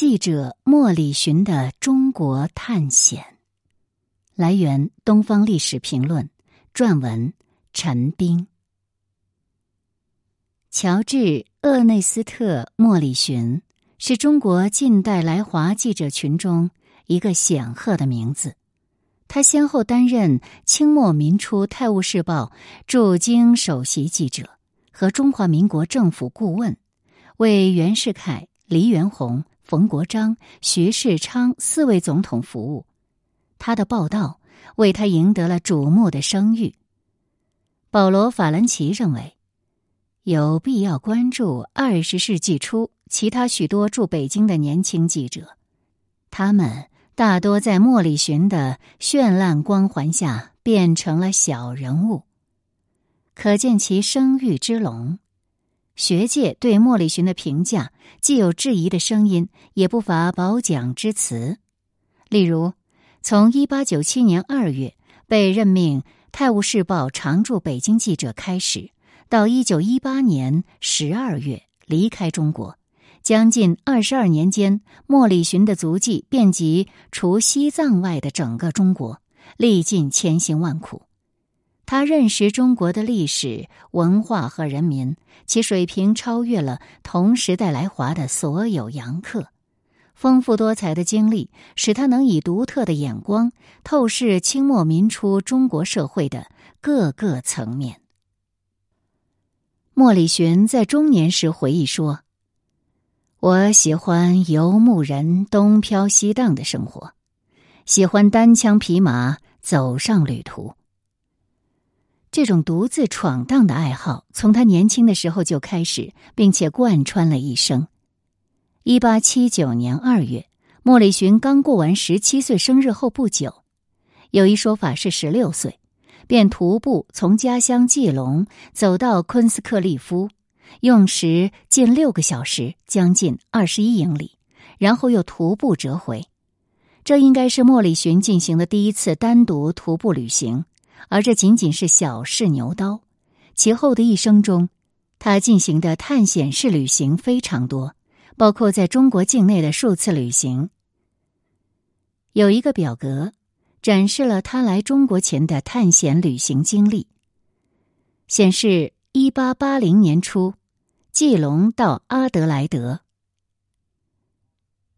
记者莫里寻的中国探险。来源：《东方历史评论》，撰文：陈冰。乔治·厄内斯特·莫里寻是中国近代来华记者群中一个显赫的名字。他先后担任清末民初《泰晤士报》驻京首席记者和中华民国政府顾问，为袁世凯、黎元洪、冯国璋、徐世昌四位总统服务。他的报道为他赢得了瞩目的声誉。保罗·法兰奇认为，有必要关注二十世纪初其他许多驻北京的年轻记者，他们。大多在莫里寻的绚烂光环下变成了小人物，可见其声誉之隆。学界对莫里寻的评价既有质疑的声音，也不乏褒奖之词。例如，从一八九七年二月被任命《泰晤士报》常驻北京记者开始，到一九一八年十二月离开中国。将近二十二年间，莫里寻的足迹遍及除西藏外的整个中国，历尽千辛万苦。他认识中国的历史文化和人民，其水平超越了同时代来华的所有洋客。丰富多彩的经历使他能以独特的眼光透视清末民初中国社会的各个层面。莫里寻在中年时回忆说。我喜欢游牧人东飘西荡的生活，喜欢单枪匹马走上旅途。这种独自闯荡的爱好从他年轻的时候就开始，并且贯穿了一生。一八七九年二月，莫里寻刚过完十七岁生日后不久，有一说法是十六岁，便徒步从家乡季隆走到昆斯克利夫。用时近六个小时，将近二十一英里，然后又徒步折回。这应该是莫里寻进行的第一次单独徒步旅行，而这仅仅是小试牛刀。其后的一生中，他进行的探险式旅行非常多，包括在中国境内的数次旅行。有一个表格展示了他来中国前的探险旅行经历，显示一八八零年初。季龙到阿德莱德，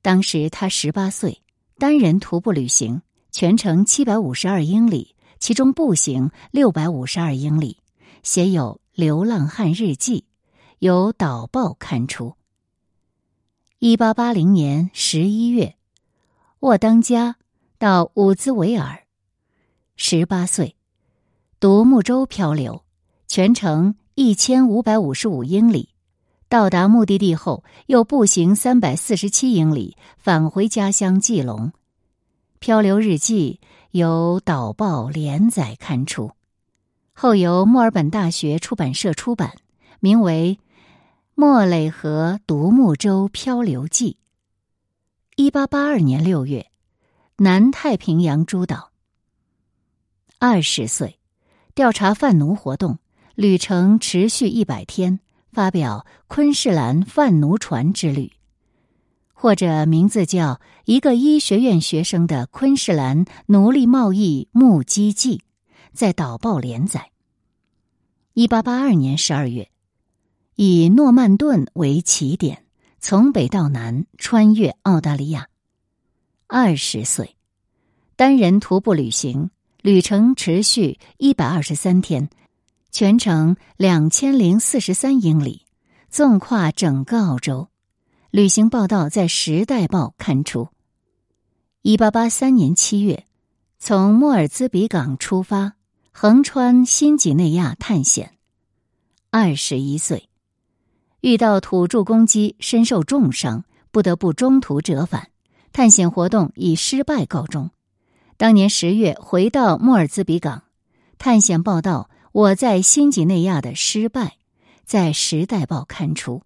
当时他十八岁，单人徒步旅行，全程七百五十二英里，其中步行六百五十二英里，写有《流浪汉日记》，由《导报》刊出。一八八零年十一月，沃当加到伍兹维尔，十八岁，独木舟漂流，全程一千五百五十五英里。到达目的地后，又步行三百四十七英里返回家乡季隆。漂流日记由导报连载刊出，后由墨尔本大学出版社出版，名为《莫雷河独木舟漂流记》。一八八二年六月，南太平洋诸岛。二十岁，调查贩奴活动，旅程持续一百天。发表《昆士兰贩奴船之旅》，或者名字叫《一个医学院学生的昆士兰奴隶贸易目击记》，在《导报》连载。一八八二年十二月，以诺曼顿为起点，从北到南穿越澳大利亚。二十岁，单人徒步旅行，旅程持续一百二十三天。全程两千零四十三英里，纵跨整个澳洲。旅行报道在《时代报》刊出。一八八三年七月，从莫尔兹比港出发，横穿新几内亚探险。二十一岁，遇到土著攻击，身受重伤，不得不中途折返。探险活动以失败告终。当年十月回到莫尔兹比港，探险报道。我在新几内亚的失败，在《时代报》刊出。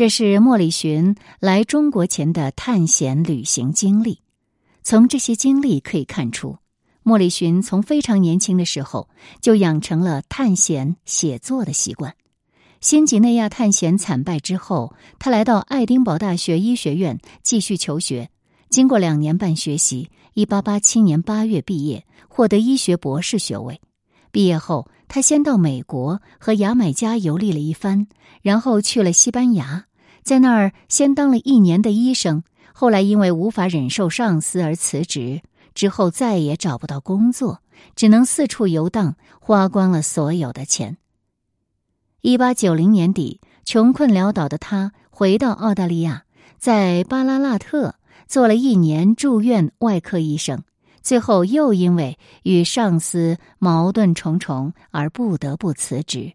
这是莫里寻来中国前的探险旅行经历。从这些经历可以看出，莫里寻从非常年轻的时候就养成了探险写作的习惯。新几内亚探险惨败之后，他来到爱丁堡大学医学院继续求学。经过两年半学习，一八八七年八月毕业，获得医学博士学位。毕业后，他先到美国和牙买加游历了一番，然后去了西班牙，在那儿先当了一年的医生。后来因为无法忍受上司而辞职，之后再也找不到工作，只能四处游荡，花光了所有的钱。一八九零年底，穷困潦倒的他回到澳大利亚，在巴拉纳特做了一年住院外科医生。最后又因为与上司矛盾重重而不得不辞职。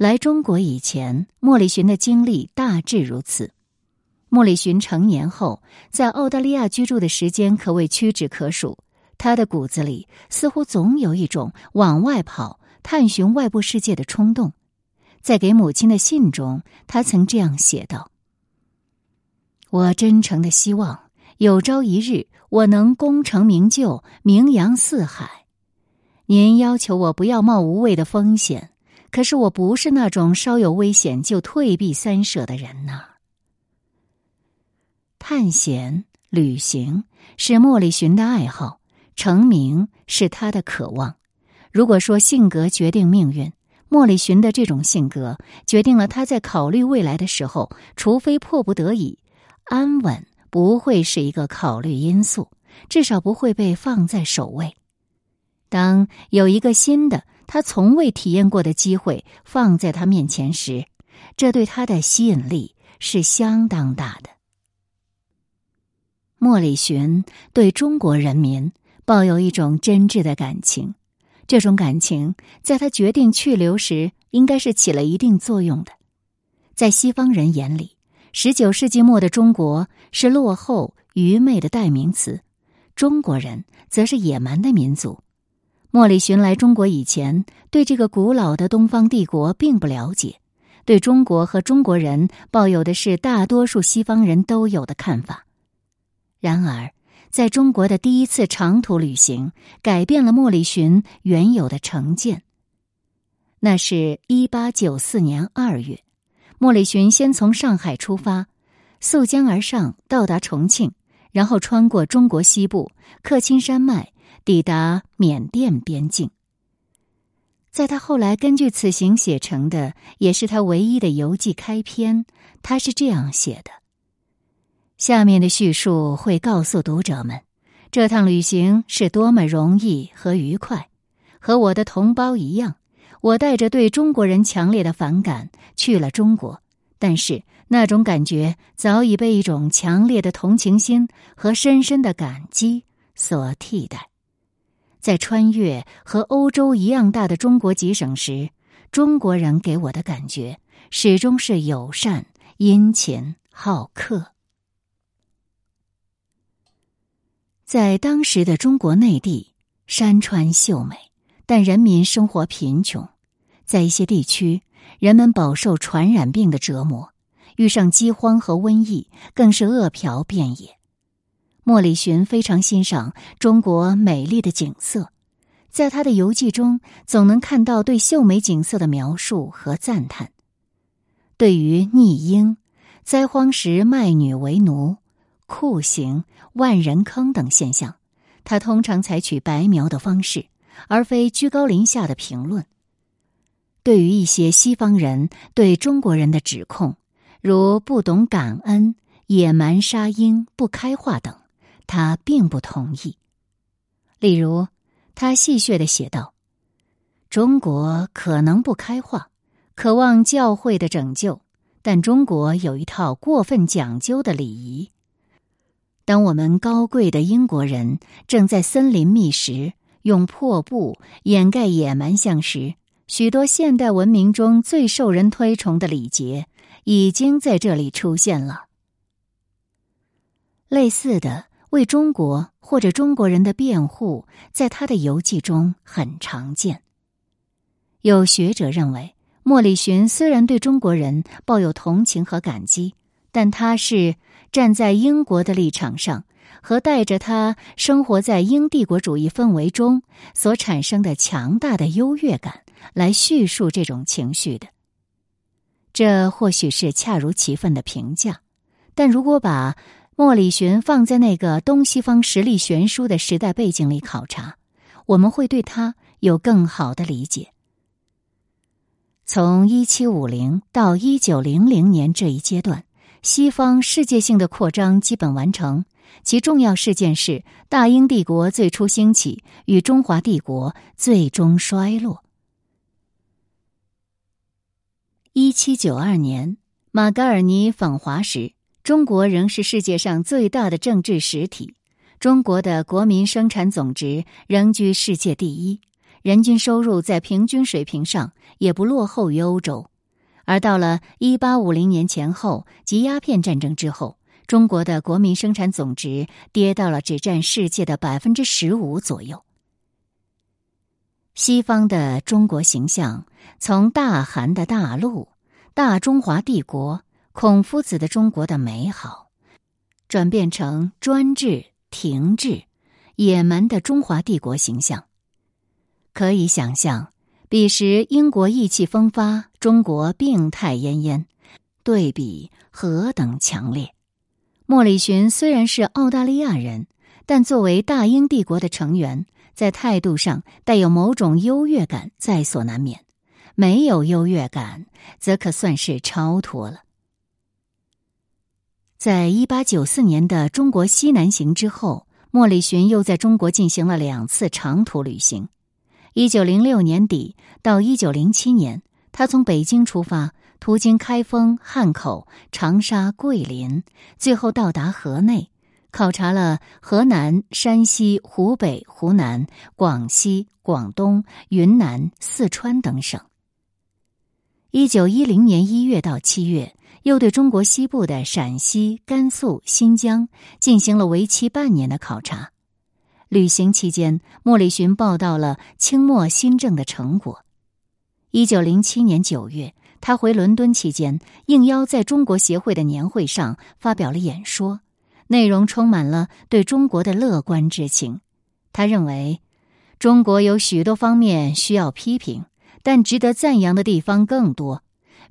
来中国以前，莫里寻的经历大致如此。莫里寻成年后，在澳大利亚居住的时间可谓屈指可数。他的骨子里似乎总有一种往外跑、探寻外部世界的冲动。在给母亲的信中，他曾这样写道：“我真诚的希望。”有朝一日，我能功成名就，名扬四海。您要求我不要冒无谓的风险，可是我不是那种稍有危险就退避三舍的人呐。探险、旅行是莫里寻的爱好，成名是他的渴望。如果说性格决定命运，莫里寻的这种性格决定了他在考虑未来的时候，除非迫不得已，安稳。不会是一个考虑因素，至少不会被放在首位。当有一个新的他从未体验过的机会放在他面前时，这对他的吸引力是相当大的。莫里寻对中国人民抱有一种真挚的感情，这种感情在他决定去留时应该是起了一定作用的。在西方人眼里。十九世纪末的中国是落后、愚昧的代名词，中国人则是野蛮的民族。莫里寻来中国以前，对这个古老的东方帝国并不了解，对中国和中国人抱有的是大多数西方人都有的看法。然而，在中国的第一次长途旅行改变了莫里寻原有的成见。那是一八九四年二月。莫里寻先从上海出发，溯江而上，到达重庆，然后穿过中国西部，克钦山脉，抵达缅甸边境。在他后来根据此行写成的，也是他唯一的游记开篇，他是这样写的：下面的叙述会告诉读者们，这趟旅行是多么容易和愉快，和我的同胞一样。我带着对中国人强烈的反感去了中国，但是那种感觉早已被一种强烈的同情心和深深的感激所替代。在穿越和欧洲一样大的中国几省时，中国人给我的感觉始终是友善、殷勤、好客。在当时的中国内地，山川秀美。但人民生活贫穷，在一些地区，人们饱受传染病的折磨，遇上饥荒和瘟疫，更是饿殍遍野。莫里寻非常欣赏中国美丽的景色，在他的游记中，总能看到对秀美景色的描述和赞叹。对于逆婴、灾荒时卖女为奴、酷刑、万人坑等现象，他通常采取白描的方式。而非居高临下的评论。对于一些西方人对中国人的指控，如不懂感恩、野蛮杀婴、不开化等，他并不同意。例如，他戏谑的写道：“中国可能不开化，渴望教会的拯救，但中国有一套过分讲究的礼仪。当我们高贵的英国人正在森林觅食。”用破布掩盖野蛮相时，许多现代文明中最受人推崇的礼节已经在这里出现了。类似的为中国或者中国人的辩护，在他的游记中很常见。有学者认为，莫里寻虽然对中国人抱有同情和感激，但他是站在英国的立场上。和带着他生活在英帝国主义氛围中所产生的强大的优越感来叙述这种情绪的。这或许是恰如其分的评价，但如果把莫里寻放在那个东西方实力悬殊的时代背景里考察，我们会对他有更好的理解。从一七五零到一九零零年这一阶段，西方世界性的扩张基本完成，其重要事件是大英帝国最初兴起与中华帝国最终衰落。一七九二年，马格尔尼访华时，中国仍是世界上最大的政治实体。中国的国民生产总值仍居世界第一，人均收入在平均水平上也不落后于欧洲。而到了一八五零年前后及鸦片战争之后，中国的国民生产总值跌到了只占世界的百分之十五左右。西方的中国形象。从大韩的大陆、大中华帝国、孔夫子的中国的美好，转变成专制、停滞、野蛮的中华帝国形象。可以想象，彼时英国意气风发，中国病态奄奄，对比何等强烈！莫里寻虽然是澳大利亚人，但作为大英帝国的成员，在态度上带有某种优越感，在所难免。没有优越感，则可算是超脱了。在一八九四年的中国西南行之后，莫里寻又在中国进行了两次长途旅行。一九零六年底到一九零七年，他从北京出发，途经开封、汉口、长沙、桂林，最后到达河内，考察了河南、山西、湖北、湖南、广西、广东、云南、四川等省。一九一零年一月到七月，又对中国西部的陕西、甘肃、新疆进行了为期半年的考察。旅行期间，莫里寻报道了清末新政的成果。一九零七年九月，他回伦敦期间，应邀在中国协会的年会上发表了演说，内容充满了对中国的乐观之情。他认为，中国有许多方面需要批评。但值得赞扬的地方更多：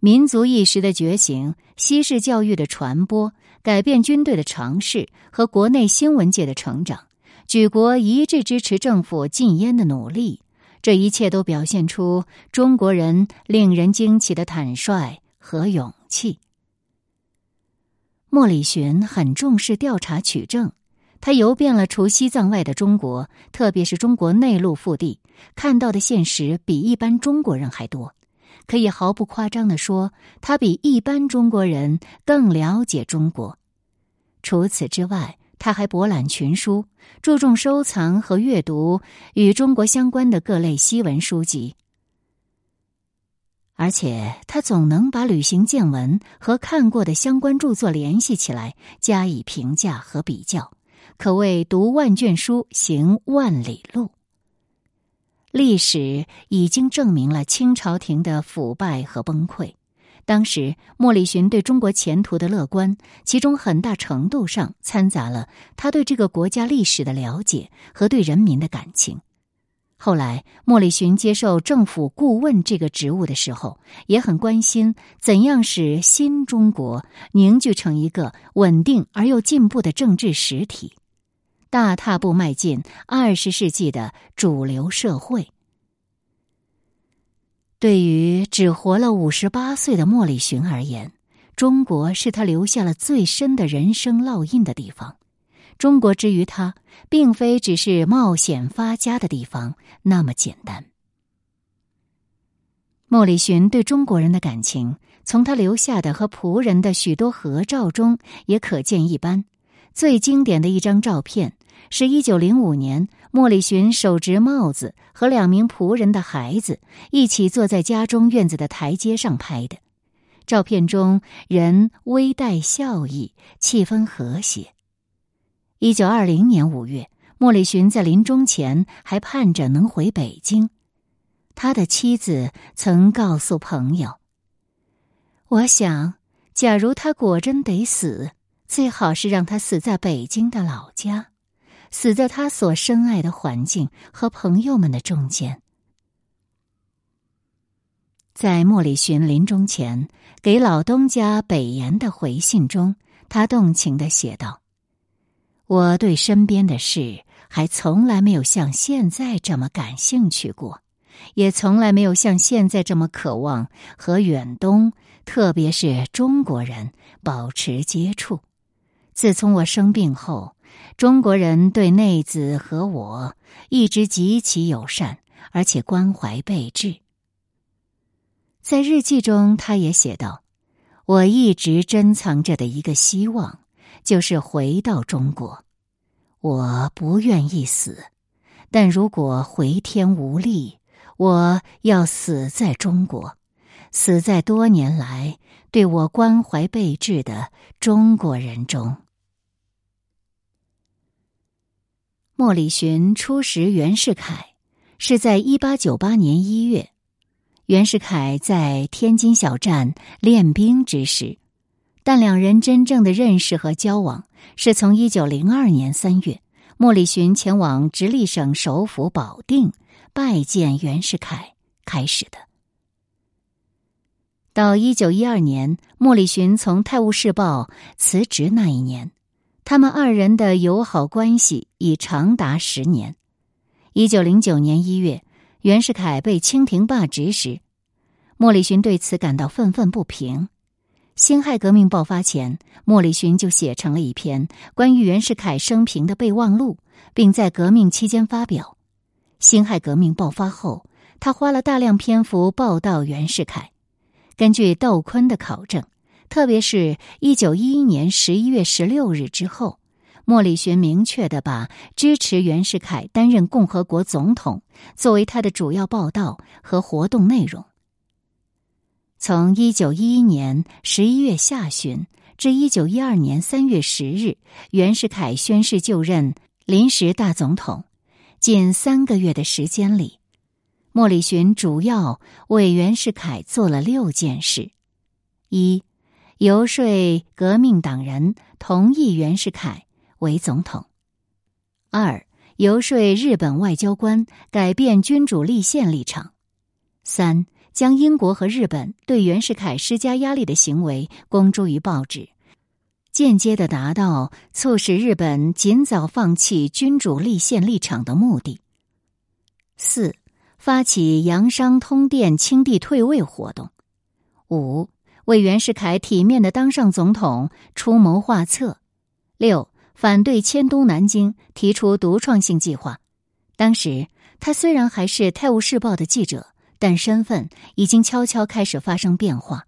民族意识的觉醒、西式教育的传播、改变军队的尝试和国内新闻界的成长，举国一致支持政府禁烟的努力，这一切都表现出中国人令人惊奇的坦率和勇气。莫里寻很重视调查取证。他游遍了除西藏外的中国，特别是中国内陆腹地，看到的现实比一般中国人还多。可以毫不夸张的说，他比一般中国人更了解中国。除此之外，他还博览群书，注重收藏和阅读与中国相关的各类西文书籍。而且，他总能把旅行见闻和看过的相关著作联系起来，加以评价和比较。可谓读万卷书，行万里路。历史已经证明了清朝廷的腐败和崩溃。当时莫里寻对中国前途的乐观，其中很大程度上掺杂了他对这个国家历史的了解和对人民的感情。后来，莫里寻接受政府顾问这个职务的时候，也很关心怎样使新中国凝聚成一个稳定而又进步的政治实体。大踏步迈进二十世纪的主流社会。对于只活了五十八岁的莫里寻而言，中国是他留下了最深的人生烙印的地方。中国之于他，并非只是冒险发家的地方那么简单。莫里寻对中国人的感情，从他留下的和仆人的许多合照中也可见一斑。最经典的一张照片，是一九零五年莫里寻手执帽子和两名仆人的孩子一起坐在家中院子的台阶上拍的。照片中人微带笑意，气氛和谐。一九二零年五月，莫里寻在临终前还盼着能回北京。他的妻子曾告诉朋友：“我想，假如他果真得死。”最好是让他死在北京的老家，死在他所深爱的环境和朋友们的中间。在莫里寻临终前给老东家北岩的回信中，他动情的写道：“我对身边的事还从来没有像现在这么感兴趣过，也从来没有像现在这么渴望和远东，特别是中国人保持接触。自从我生病后，中国人对内子和我一直极其友善，而且关怀备至。”在日记中，他也写道：“我一直珍藏着的一个希望，就是回到中国。我不愿意死，但如果回天无力，我要死在中国，死在多年来对我关怀备至的中国人中。”莫里寻初识袁世凯，是在一八九八年一月。袁世凯在天津小站练兵之时，但两人真正的认识和交往是从一九零二年三月，莫里寻前往直隶省首府保定拜见袁世凯开始的。到一九一二年，莫里寻从《泰晤士报》辞职那一年，他们二人的友好关系已长达十年。一九零九年一月。袁世凯被清廷罢职时，莫里寻对此感到愤愤不平。辛亥革命爆发前，莫里寻就写成了一篇关于袁世凯生平的备忘录，并在革命期间发表。辛亥革命爆发后，他花了大量篇幅报道袁世凯。根据窦坤的考证，特别是一九一一年十一月十六日之后。莫里循明确的把支持袁世凯担任共和国总统作为他的主要报道和活动内容。从一九一一年十一月下旬至一九一二年三月十日，袁世凯宣誓就任临时大总统，近三个月的时间里，莫里寻主要为袁世凯做了六件事：一、游说革命党人同意袁世凯。为总统，二游说日本外交官改变君主立宪立场，三将英国和日本对袁世凯施加压力的行为公诸于报纸，间接的达到促使日本尽早放弃君主立宪立场的目的。四发起洋商通电清帝退位活动，五为袁世凯体面的当上总统出谋划策，六。反对迁都南京，提出独创性计划。当时他虽然还是《泰晤士报》的记者，但身份已经悄悄开始发生变化，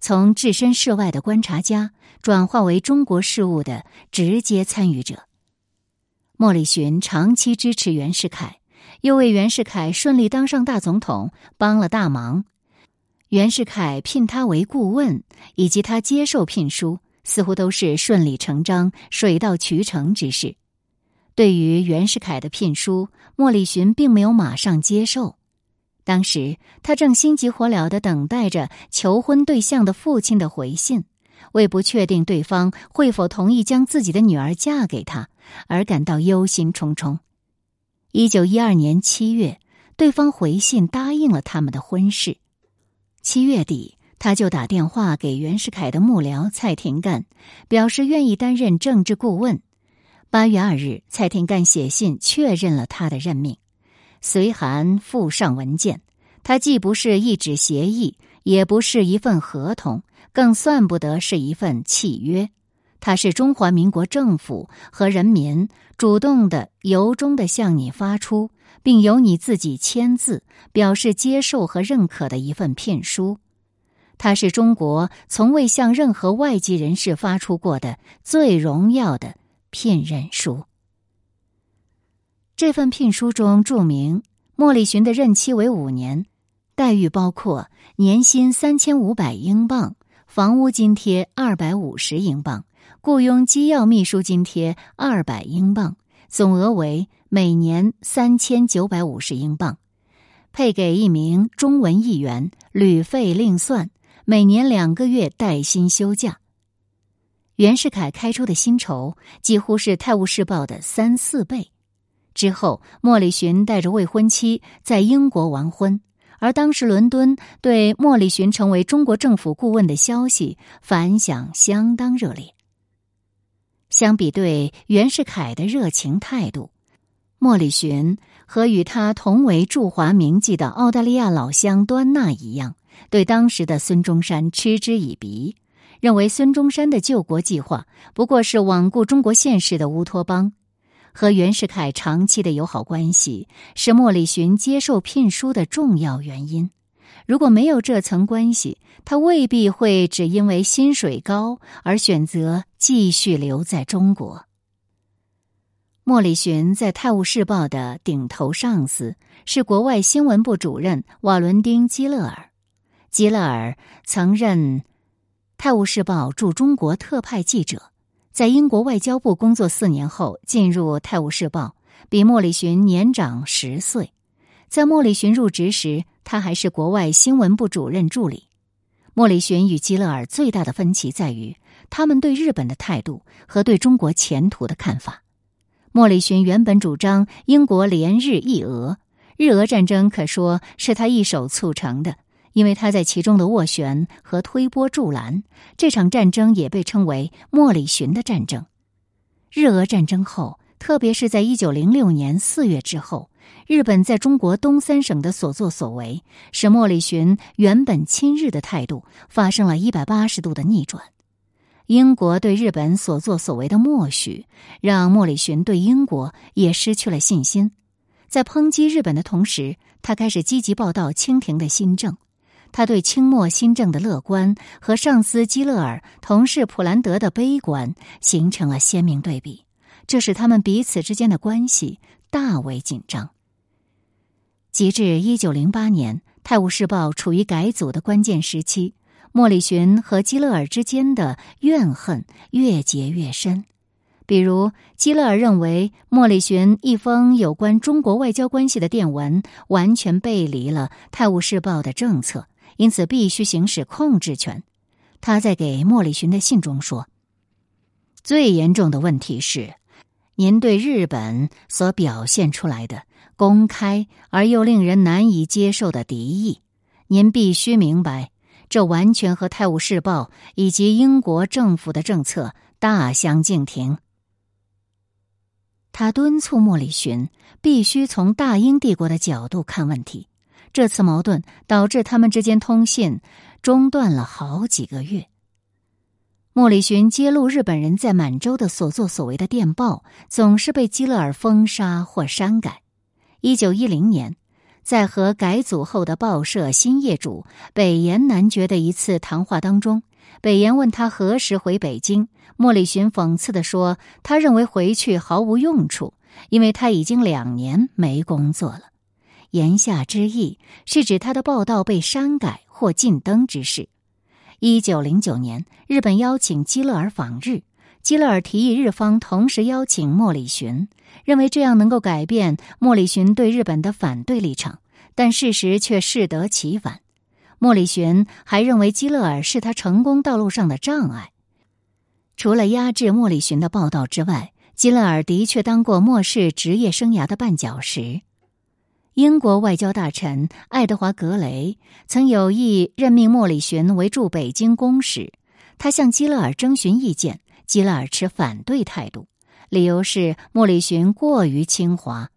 从置身事外的观察家转化为中国事务的直接参与者。莫里寻长期支持袁世凯，又为袁世凯顺利当上大总统帮了大忙。袁世凯聘他为顾问，以及他接受聘书。似乎都是顺理成章、水到渠成之事。对于袁世凯的聘书，莫里寻并没有马上接受。当时他正心急火燎的等待着求婚对象的父亲的回信，为不确定对方会否同意将自己的女儿嫁给他而感到忧心忡忡。一九一二年七月，对方回信答应了他们的婚事。七月底。他就打电话给袁世凯的幕僚蔡廷干，表示愿意担任政治顾问。八月二日，蔡廷干写信确认了他的任命，随函附上文件。他既不是一纸协议，也不是一份合同，更算不得是一份契约。他是中华民国政府和人民主动的、由衷的向你发出，并由你自己签字表示接受和认可的一份聘书。它是中国从未向任何外籍人士发出过的最荣耀的聘任书。这份聘书中注明，莫里寻的任期为五年，待遇包括年薪三千五百英镑、房屋津贴二百五十英镑、雇佣机要秘书津贴二百英镑，总额为每年三千九百五十英镑，配给一名中文议员，旅费另算。每年两个月带薪休假。袁世凯开出的薪酬几乎是《泰晤士报》的三四倍。之后，莫里寻带着未婚妻在英国完婚，而当时伦敦对莫里逊成为中国政府顾问的消息反响相当热烈。相比对袁世凯的热情态度，莫里逊和与他同为驻华名记的澳大利亚老乡端纳一样，对当时的孙中山嗤之以鼻，认为孙中山的救国计划不过是罔顾中国现实的乌托邦。和袁世凯长期的友好关系是莫里逊接受聘书的重要原因。如果没有这层关系，他未必会只因为薪水高而选择继续留在中国。莫里逊在《泰晤士报》的顶头上司是国外新闻部主任瓦伦丁·基勒尔。基勒尔曾任《泰晤士报》驻中国特派记者。在英国外交部工作四年后，进入《泰晤士报》，比莫里逊年长十岁。在莫里逊入职时，他还是国外新闻部主任助理。莫里逊与基勒尔最大的分歧在于他们对日本的态度和对中国前途的看法。莫里逊原本主张英国联日议俄，日俄战争可说是他一手促成的。因为他在其中的斡旋和推波助澜，这场战争也被称为莫里逊的战争。日俄战争后，特别是在一九零六年四月之后，日本在中国东三省的所作所为，使莫里循原本亲日的态度发生了一百八十度的逆转。英国对日本所作所为的默许，让莫里循对英国也失去了信心。在抨击日本的同时，他开始积极报道清廷的新政。他对清末新政的乐观和上司基勒尔、同事普兰德的悲观形成了鲜明对比，这使他们彼此之间的关系大为紧张。截至一九零八年，《泰晤士报》处于改组的关键时期，莫里逊和基勒尔之间的怨恨越结越深。比如，基勒尔认为莫里逊一封有关中国外交关系的电文完全背离了《泰晤士报》的政策。因此，必须行使控制权。他在给莫里逊的信中说：“最严重的问题是，您对日本所表现出来的公开而又令人难以接受的敌意。您必须明白，这完全和《泰晤士报》以及英国政府的政策大相径庭。”他敦促莫里逊必须从大英帝国的角度看问题。这次矛盾导致他们之间通信中断了好几个月。莫里寻揭露日本人在满洲的所作所为的电报，总是被基勒尔封杀或删改。一九一零年，在和改组后的报社新业主北岩男爵的一次谈话当中，北岩问他何时回北京，莫里逊讽刺地说：“他认为回去毫无用处，因为他已经两年没工作了。”言下之意是指他的报道被删改或禁登之事。一九零九年，日本邀请基勒尔访日，基勒尔提议日方同时邀请莫里寻，认为这样能够改变莫里寻对日本的反对立场，但事实却适得其反。莫里寻还认为基勒尔是他成功道路上的障碍。除了压制莫里寻的报道之外，基勒尔的确当过莫氏职业生涯的绊脚石。英国外交大臣爱德华·格雷曾有意任命莫里寻为驻北京公使，他向基勒尔征询意见，基勒尔持反对态度，理由是莫里逊过于亲华。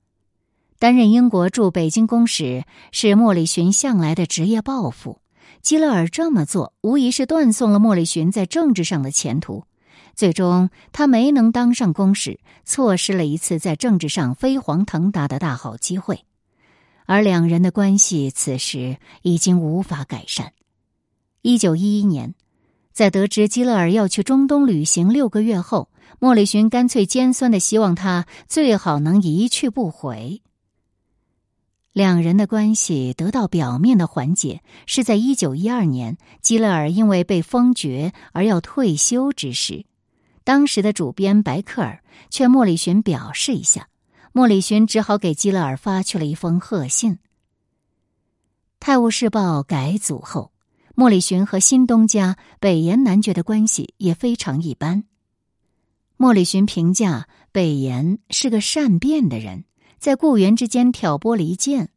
担任英国驻北京公使是莫里逊向来的职业抱负，基勒尔这么做无疑是断送了莫里逊在政治上的前途，最终他没能当上公使，错失了一次在政治上飞黄腾达的大好机会。而两人的关系此时已经无法改善。一九一一年，在得知基勒尔要去中东旅行六个月后，莫里寻干脆尖酸的希望他最好能一去不回。两人的关系得到表面的缓解，是在一九一二年，基勒尔因为被封爵而要退休之时，当时的主编白克尔劝莫里寻表示一下。莫里寻只好给基勒尔发去了一封贺信。《泰晤士报》改组后，莫里逊和新东家北岩男爵的关系也非常一般。莫里逊评价北岩是个善变的人，在雇员之间挑拨离间。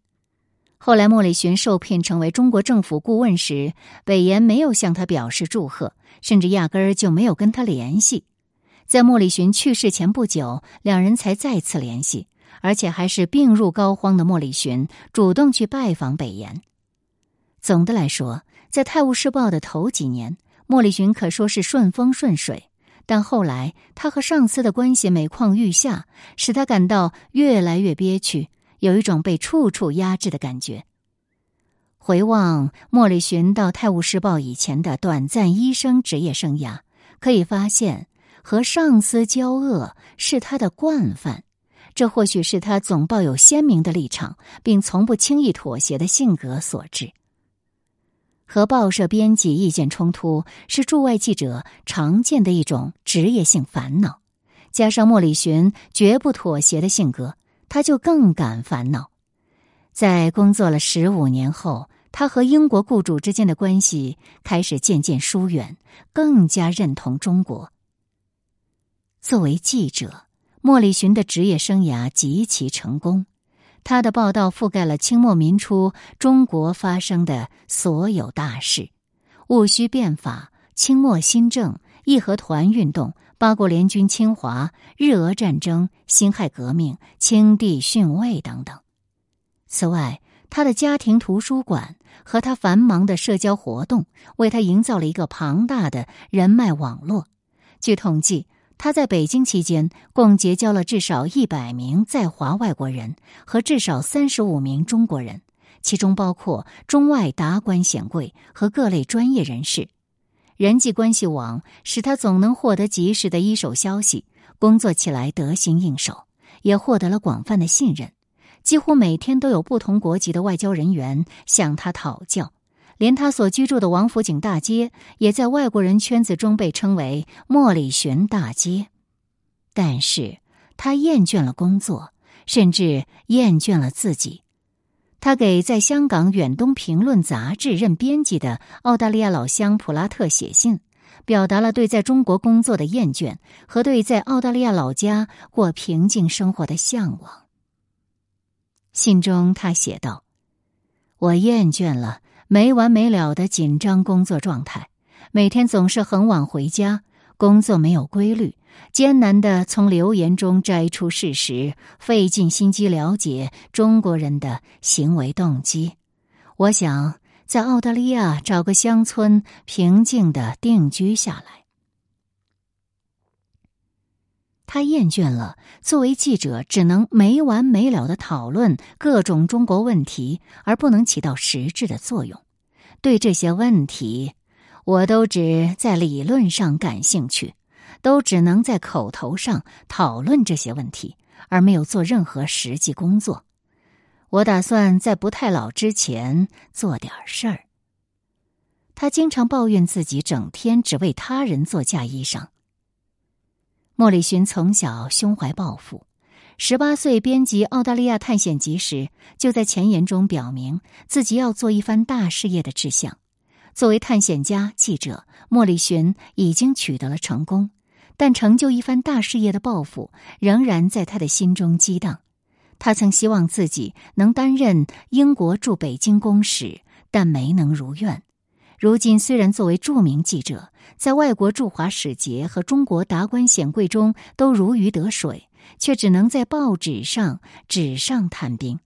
后来，莫里寻受聘成为中国政府顾问时，北岩没有向他表示祝贺，甚至压根儿就没有跟他联系。在莫里寻去世前不久，两人才再次联系，而且还是病入膏肓的莫里寻主动去拜访北岩。总的来说，在《泰晤士报》的头几年，莫里寻可说是顺风顺水，但后来他和上司的关系每况愈下，使他感到越来越憋屈。有一种被处处压制的感觉。回望莫里寻到《泰晤士报》以前的短暂医生职业生涯，可以发现和上司交恶是他的惯犯。这或许是他总抱有鲜明的立场，并从不轻易妥协的性格所致。和报社编辑意见冲突是驻外记者常见的一种职业性烦恼，加上莫里寻绝不妥协的性格。他就更感烦恼，在工作了十五年后，他和英国雇主之间的关系开始渐渐疏远，更加认同中国。作为记者，莫里寻的职业生涯极其成功，他的报道覆盖了清末民初中国发生的所有大事：戊戌变法、清末新政、义和团运动。八国联军侵华、日俄战争、辛亥革命、清帝逊位等等。此外，他的家庭图书馆和他繁忙的社交活动，为他营造了一个庞大的人脉网络。据统计，他在北京期间共结交了至少一百名在华外国人和至少三十五名中国人，其中包括中外达官显贵和各类专业人士。人际关系网使他总能获得及时的一手消息，工作起来得心应手，也获得了广泛的信任。几乎每天都有不同国籍的外交人员向他讨教，连他所居住的王府井大街也在外国人圈子中被称为“莫里寻大街”。但是他厌倦了工作，甚至厌倦了自己。他给在香港《远东评论》杂志任编辑的澳大利亚老乡普拉特写信，表达了对在中国工作的厌倦和对在澳大利亚老家过平静生活的向往。信中他写道：“我厌倦了没完没了的紧张工作状态，每天总是很晚回家，工作没有规律。”艰难的从留言中摘出事实，费尽心机了解中国人的行为动机。我想在澳大利亚找个乡村，平静的定居下来。他厌倦了作为记者只能没完没了的讨论各种中国问题，而不能起到实质的作用。对这些问题，我都只在理论上感兴趣。都只能在口头上讨论这些问题，而没有做任何实际工作。我打算在不太老之前做点事儿。他经常抱怨自己整天只为他人做嫁衣裳。莫里寻从小胸怀抱负，十八岁编辑《澳大利亚探险集》时，就在前言中表明自己要做一番大事业的志向。作为探险家、记者，莫里寻已经取得了成功。但成就一番大事业的抱负仍然在他的心中激荡。他曾希望自己能担任英国驻北京公使，但没能如愿。如今虽然作为著名记者，在外国驻华使节和中国达官显贵中都如鱼得水，却只能在报纸上纸上谈兵。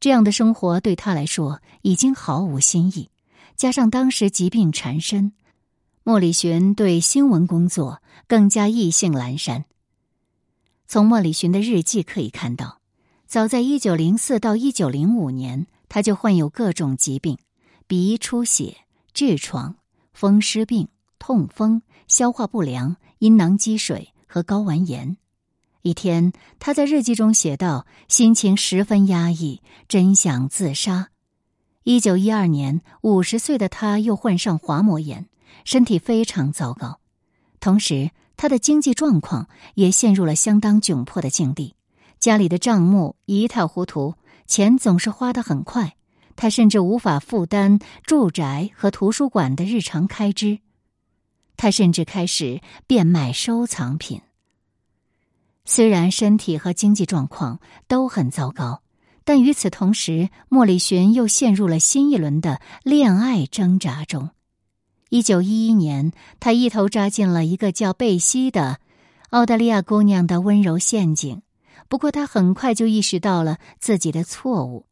这样的生活对他来说已经毫无新意。加上当时疾病缠身。莫里寻对新闻工作更加意兴阑珊。从莫里寻的日记可以看到，早在一九零四到一九零五年，他就患有各种疾病：鼻出血、痔疮、风湿病、痛风、消化不良、阴囊积水和睾丸炎。一天，他在日记中写道：“心情十分压抑，真想自杀。”一九一二年，五十岁的他又患上滑膜炎。身体非常糟糕，同时他的经济状况也陷入了相当窘迫的境地，家里的账目一塌糊涂，钱总是花得很快，他甚至无法负担住宅和图书馆的日常开支，他甚至开始变卖收藏品。虽然身体和经济状况都很糟糕，但与此同时，莫里寻又陷入了新一轮的恋爱挣扎中。一九一一年，他一头扎进了一个叫贝西的澳大利亚姑娘的温柔陷阱。不过，他很快就意识到了自己的错误。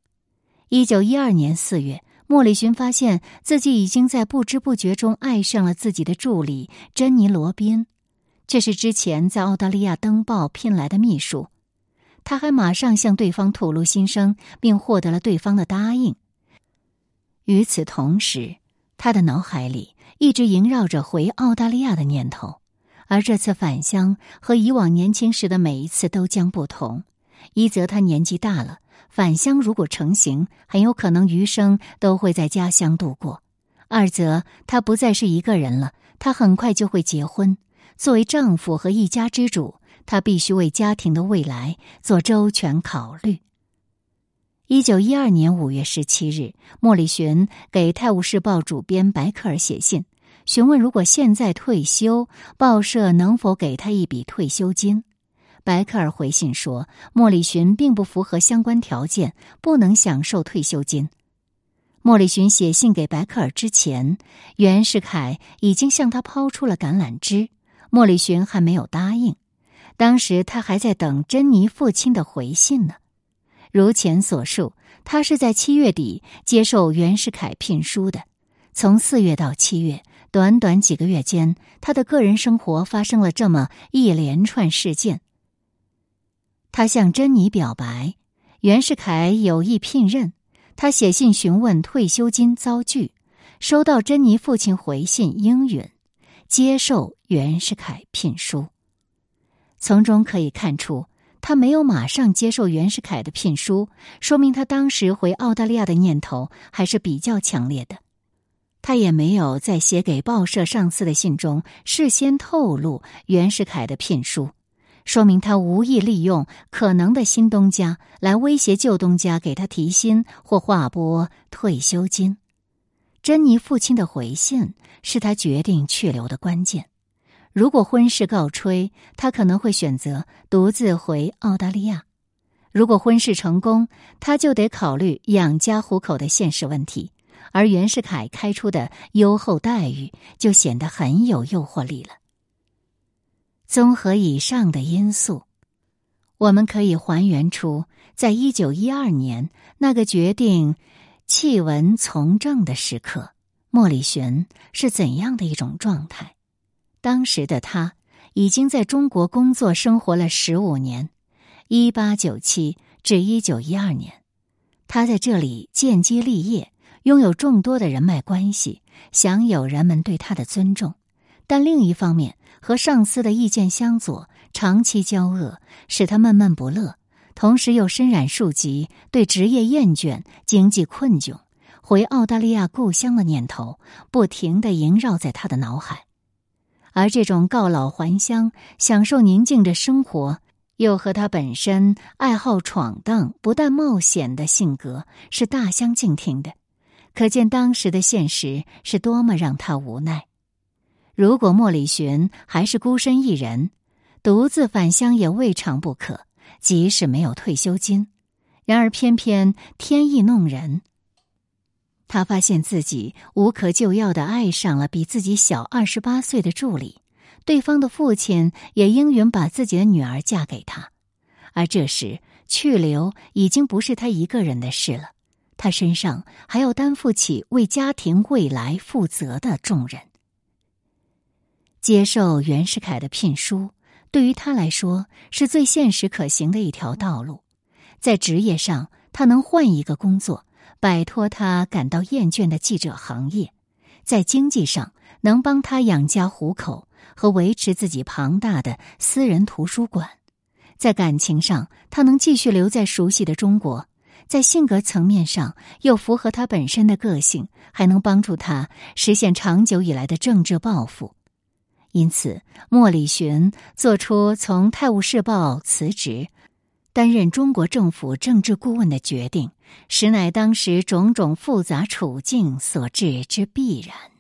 一九一二年四月，莫里寻发现自己已经在不知不觉中爱上了自己的助理珍妮·罗宾，这是之前在澳大利亚登报聘来的秘书。他还马上向对方吐露心声，并获得了对方的答应。与此同时，他的脑海里。一直萦绕着回澳大利亚的念头，而这次返乡和以往年轻时的每一次都将不同。一则他年纪大了，返乡如果成行，很有可能余生都会在家乡度过；二则他不再是一个人了，他很快就会结婚。作为丈夫和一家之主，他必须为家庭的未来做周全考虑。一九一二年五月十七日，莫里寻给《泰晤士报》主编白克尔写信，询问如果现在退休，报社能否给他一笔退休金。白克尔回信说，莫里寻并不符合相关条件，不能享受退休金。莫里寻写信给白克尔之前，袁世凯已经向他抛出了橄榄枝，莫里寻还没有答应。当时他还在等珍妮父亲的回信呢。如前所述，他是在七月底接受袁世凯聘书的。从四月到七月，短短几个月间，他的个人生活发生了这么一连串事件。他向珍妮表白，袁世凯有意聘任他，写信询问退休金遭拒，收到珍妮父亲回信应允，接受袁世凯聘书。从中可以看出。他没有马上接受袁世凯的聘书，说明他当时回澳大利亚的念头还是比较强烈的。他也没有在写给报社上司的信中事先透露袁世凯的聘书，说明他无意利用可能的新东家来威胁旧东家给他提薪或划拨退休金。珍妮父亲的回信是他决定去留的关键。如果婚事告吹，他可能会选择独自回澳大利亚；如果婚事成功，他就得考虑养家糊口的现实问题，而袁世凯开出的优厚待遇就显得很有诱惑力了。综合以上的因素，我们可以还原出在一九一二年那个决定弃文从政的时刻，莫里寻是怎样的一种状态。当时的他已经在中国工作生活了十五年，一八九七至一九一二年，他在这里建基立业，拥有众多的人脉关系，享有人们对他的尊重。但另一方面，和上司的意见相左，长期交恶，使他闷闷不乐。同时又身染数疾，对职业厌倦，经济困窘，回澳大利亚故乡的念头不停的萦绕在他的脑海。而这种告老还乡、享受宁静的生活，又和他本身爱好闯荡、不但冒险的性格是大相径庭的，可见当时的现实是多么让他无奈。如果莫里寻还是孤身一人，独自返乡也未尝不可，即使没有退休金。然而偏偏天意弄人。他发现自己无可救药的爱上了比自己小二十八岁的助理，对方的父亲也应允把自己的女儿嫁给他，而这时去留已经不是他一个人的事了，他身上还要担负起为家庭未来负责的重任。接受袁世凯的聘书，对于他来说是最现实可行的一条道路，在职业上他能换一个工作。摆脱他感到厌倦的记者行业，在经济上能帮他养家糊口和维持自己庞大的私人图书馆；在感情上，他能继续留在熟悉的中国；在性格层面上，又符合他本身的个性，还能帮助他实现长久以来的政治抱负。因此，莫里寻做出从《泰晤士报》辞职。担任中国政府政治顾问的决定，实乃当时种种复杂处境所致之必然。